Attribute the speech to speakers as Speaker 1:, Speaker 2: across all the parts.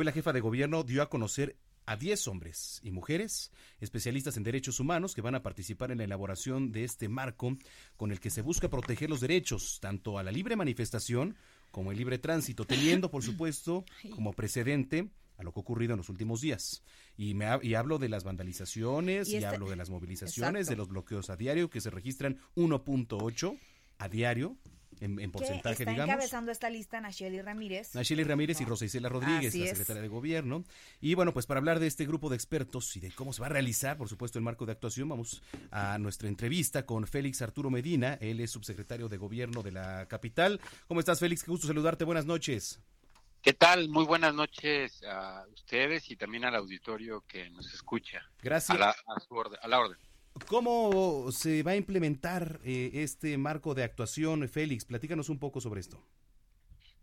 Speaker 1: Hoy la jefa de gobierno dio a conocer a 10 hombres y mujeres especialistas en derechos humanos que van a participar en la elaboración de este marco con el que se busca proteger los derechos tanto a la libre manifestación como el libre tránsito, teniendo por supuesto como precedente a lo que ha ocurrido en los últimos días. Y, me, y hablo de las vandalizaciones, y,
Speaker 2: Y este-
Speaker 1: hablo de las movilizaciones,
Speaker 2: Exacto.
Speaker 1: de los bloqueos a diario que se registran 1.8 a diario en, en
Speaker 2: que
Speaker 1: porcentaje,
Speaker 2: está
Speaker 1: digamos.
Speaker 2: encabezando esta lista Nacheli Ramírez.
Speaker 1: Nacheli Ramírez y Rosa Isela Rodríguez,
Speaker 2: Así
Speaker 1: la
Speaker 2: es.
Speaker 1: secretaria de Gobierno. Y bueno, pues para hablar de este grupo de expertos y de cómo se va a realizar, por supuesto, el marco de actuación, vamos a nuestra entrevista con Félix Arturo Medina. Él es subsecretario de Gobierno de la capital. ¿Cómo estás, Félix? Qué gusto saludarte. Buenas noches.
Speaker 3: ¿Qué tal? Muy buenas noches a ustedes y también al auditorio que nos escucha. A
Speaker 1: Gracias.
Speaker 3: la, a su orden, a la orden.
Speaker 1: ¿Cómo se va a implementar eh, este marco de actuación, Félix? Platícanos un poco sobre esto.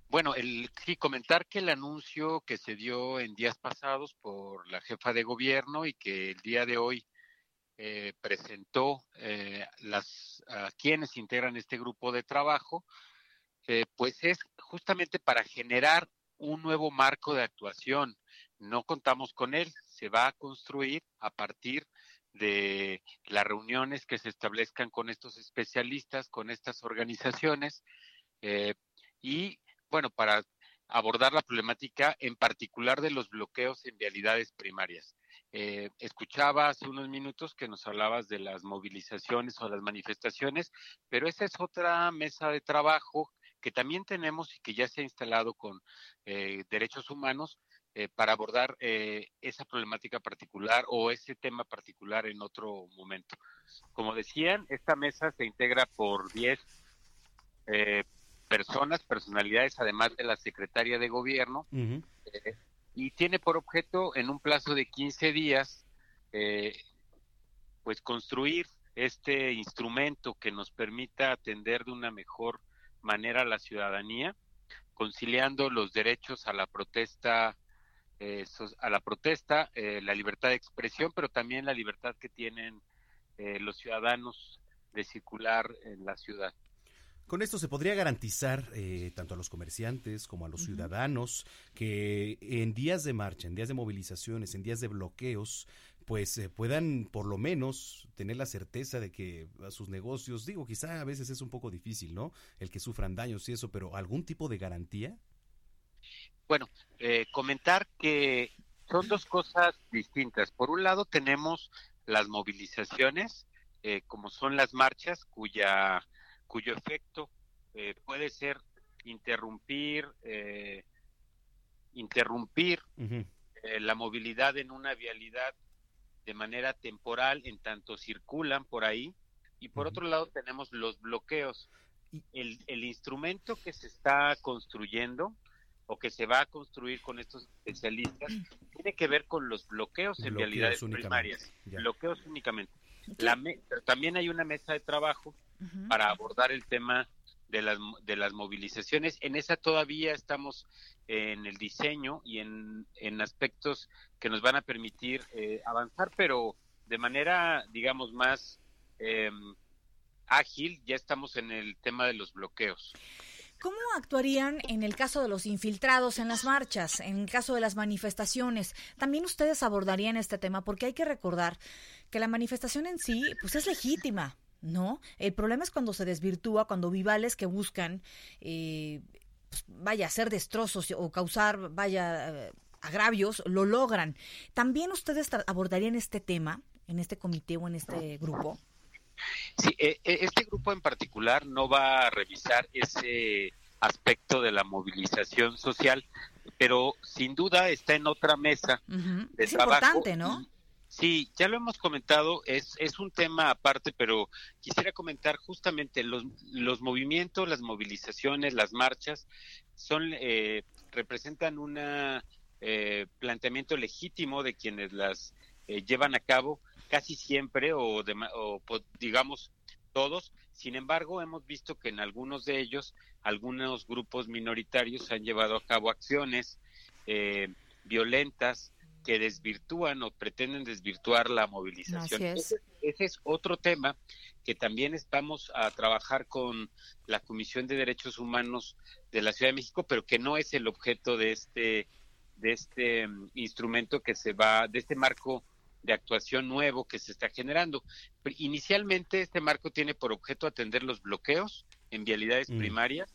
Speaker 3: Bueno, el, sí, comentar que el anuncio que se dio en días pasados por la jefa de gobierno y que el día de hoy eh, presentó eh, las a quienes integran este grupo de trabajo, pues es justamente para generar un nuevo marco de actuación. No contamos con él, se va a construir a partir de las reuniones que se establezcan con estos especialistas, con estas organizaciones, eh, y bueno, para abordar la problemática en particular de los bloqueos en vialidades primarias. Eh, escuchaba hace unos minutos que nos hablabas de las movilizaciones o las manifestaciones, pero esa es otra mesa de trabajo que también tenemos y que ya se ha instalado con eh, derechos humanos eh, para abordar eh, esa problemática particular o ese tema particular en otro momento. Como decían, esta mesa se integra por 10 eh, personas, personalidades, además de la secretaria de gobierno, eh, y tiene por objeto en un plazo de 15 días, eh, pues construir este instrumento que nos permita atender de una mejor manera a la ciudadanía, conciliando los derechos a la protesta, eh, a la protesta, eh, la libertad de expresión, pero también la libertad que tienen eh, los ciudadanos de circular en la ciudad.
Speaker 1: Con esto se podría garantizar eh, tanto a los comerciantes como a los ciudadanos que en días de marcha, en días de movilizaciones, en días de bloqueos, pues eh, puedan por lo menos tener la certeza de que a sus negocios, digo, quizá a veces es un poco difícil, ¿no? El que sufran daños y eso, pero algún tipo de garantía.
Speaker 3: Bueno, eh, comentar que son dos cosas distintas. Por un lado tenemos las movilizaciones, eh, como son las marchas, cuya cuyo efecto eh, puede ser interrumpir, eh, interrumpir eh, la movilidad en una vialidad de manera temporal en tanto circulan por ahí. Y por otro lado tenemos los bloqueos. El, el instrumento que se está construyendo o que se va a construir con estos especialistas tiene que ver con los bloqueos en
Speaker 1: Bloqueos únicamente,
Speaker 3: primarias.
Speaker 1: ya.
Speaker 3: Bloqueos únicamente. La me- pero también hay una mesa de trabajo para abordar el tema de las, de las movilizaciones. En esa todavía estamos en el diseño y en, en aspectos que nos van a permitir eh, avanzar, pero de manera, digamos, más eh, ágil, ya estamos en el tema de los bloqueos.
Speaker 2: ¿Cómo actuarían en el caso de los infiltrados en las marchas, en el caso de las manifestaciones? También ustedes abordarían este tema porque hay que recordar que la manifestación en sí, pues es legítima, ¿no? El problema es cuando se desvirtúa, cuando vivales que buscan, eh, pues, vaya, hacer destrozos o causar, vaya, eh, agravios, lo logran. ¿También ustedes abordarían este tema en este comité o en este grupo?
Speaker 3: Sí, eh, eh, este grupo en particular no va a revisar ese aspecto de la movilización social, pero sin duda está en otra mesa
Speaker 2: Ujú.
Speaker 3: de
Speaker 2: Es
Speaker 3: trabajo
Speaker 2: importante, ¿no?
Speaker 3: Sí, ya lo hemos comentado, es, es un tema aparte, pero quisiera comentar justamente los, los movimientos, las movilizaciones, las marchas, son eh, representan un eh, planteamiento legítimo de quienes las eh, llevan a cabo casi siempre o, o digamos todos. Sin embargo, hemos visto que en algunos de ellos, algunos grupos minoritarios han llevado a cabo acciones violentas, que desvirtúan o pretenden desvirtuar la movilización. Ese, es otro tema que también estamos a trabajar con la Comisión de Derechos Humanos de la Ciudad de México, pero que no es el objeto de este de este mm, instrumento que se va de este marco de actuación nuevo que se está generando. Inicialmente este marco tiene por objeto atender los bloqueos en vialidades mm. primarias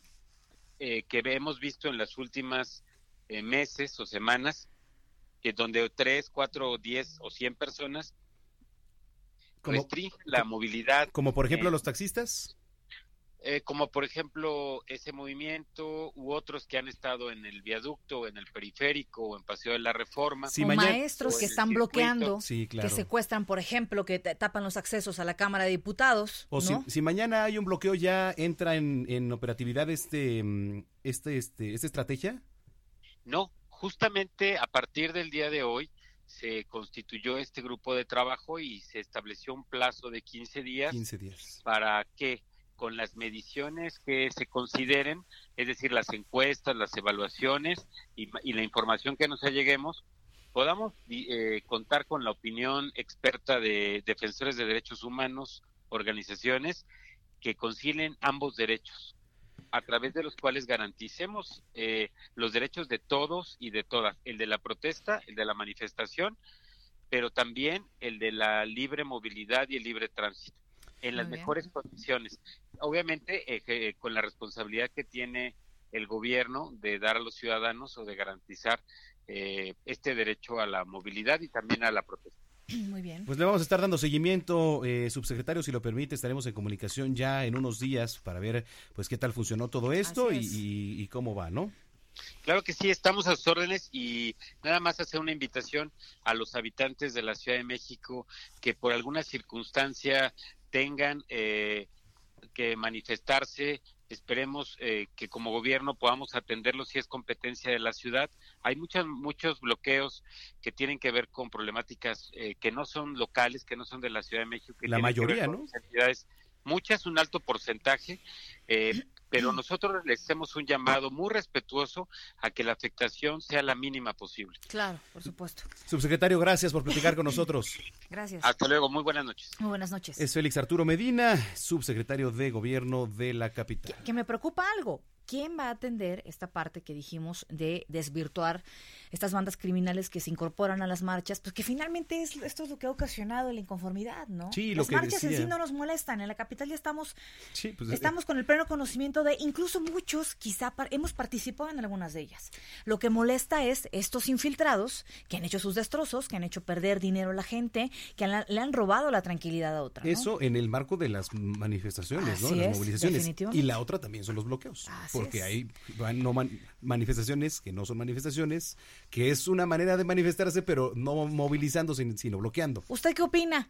Speaker 3: eh, que hemos visto en las últimas eh, meses o semanas que donde tres, cuatro, diez o cien personas restringen la movilidad.
Speaker 1: Como por ejemplo los taxistas.
Speaker 3: Eh, como por ejemplo ese movimiento u otros que han estado en el viaducto, en el periférico o en Paseo de la Reforma.
Speaker 2: o maestros que están bloqueando, que secuestran, por ejemplo, que tapan los accesos a la Cámara de Diputados.
Speaker 1: O si, si, mañana hay un bloqueo, ¿ya entra en, en operatividad este, mm, este, este, esta estrategia?
Speaker 3: No, justamente a partir del día de hoy se constituyó este grupo de trabajo y se estableció un plazo de 15 días,
Speaker 1: días.
Speaker 3: para que con las mediciones que se consideren, es decir, las encuestas, las evaluaciones y, la información que nos lleguemos, podamos eh, contar con la opinión experta de defensores de derechos humanos, organizaciones que concilien ambos derechos, a través de los cuales garanticemos eh, los derechos de todos y de todas, el de la protesta, el de la manifestación, pero también el de la libre movilidad y el libre tránsito, en las mejores condiciones. Obviamente, eh, con la responsabilidad que tiene el gobierno de dar a los ciudadanos o de garantizar eh, este derecho a la movilidad y también a la protesta.
Speaker 2: Muy bien.
Speaker 1: Pues le vamos a estar dando seguimiento, eh, subsecretario, si lo permite, estaremos en comunicación ya en unos días para ver pues qué tal funcionó todo esto y, cómo va, ¿no?
Speaker 3: Claro que sí, estamos a sus órdenes y nada más hacer una invitación a los habitantes de la Ciudad de México que por alguna circunstancia tengan eh, que manifestarse Esperemos eh, que como gobierno podamos atenderlo si es competencia de la ciudad. Hay muchos muchos bloqueos que tienen que ver con problemáticas eh, que no son locales, que no son de la Ciudad de México.
Speaker 1: la mayoría, ¿no?
Speaker 3: muchas, un alto porcentaje, eh, pero nosotros le hacemos un llamado muy respetuoso a que la afectación sea la mínima posible.
Speaker 2: Claro, por supuesto.
Speaker 1: Subsecretario, gracias por platicar con nosotros.
Speaker 2: Gracias.
Speaker 3: Hasta luego, muy buenas noches.
Speaker 2: Muy buenas noches.
Speaker 1: Es Félix Arturo Medina, subsecretario de Gobierno de la capital.
Speaker 2: que me preocupa algo. ¿Quién va a atender esta parte que dijimos de desvirtuar estas bandas criminales que se incorporan a las marchas, pues que finalmente es, esto es lo que ha ocasionado la inconformidad, ¿no?
Speaker 1: Sí,
Speaker 2: las
Speaker 1: lo
Speaker 2: marchas en sí no nos molestan, en la capital ya estamos,
Speaker 1: pues, eh,
Speaker 2: estamos con el pleno conocimiento de, incluso muchos quizá hemos participado en algunas de ellas. Lo que molesta es estos infiltrados que han hecho sus destrozos, que han hecho perder dinero a la gente, que le han robado la tranquilidad a otra.
Speaker 1: Eso en el marco de las manifestaciones, ¿no? Las movilizaciones. Y la otra también son los bloqueos. Porque hay no manifestaciones que no son manifestaciones, que es una manera de manifestarse, pero no movilizándose, sino bloqueando.
Speaker 2: ¿Usted qué opina?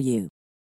Speaker 4: you.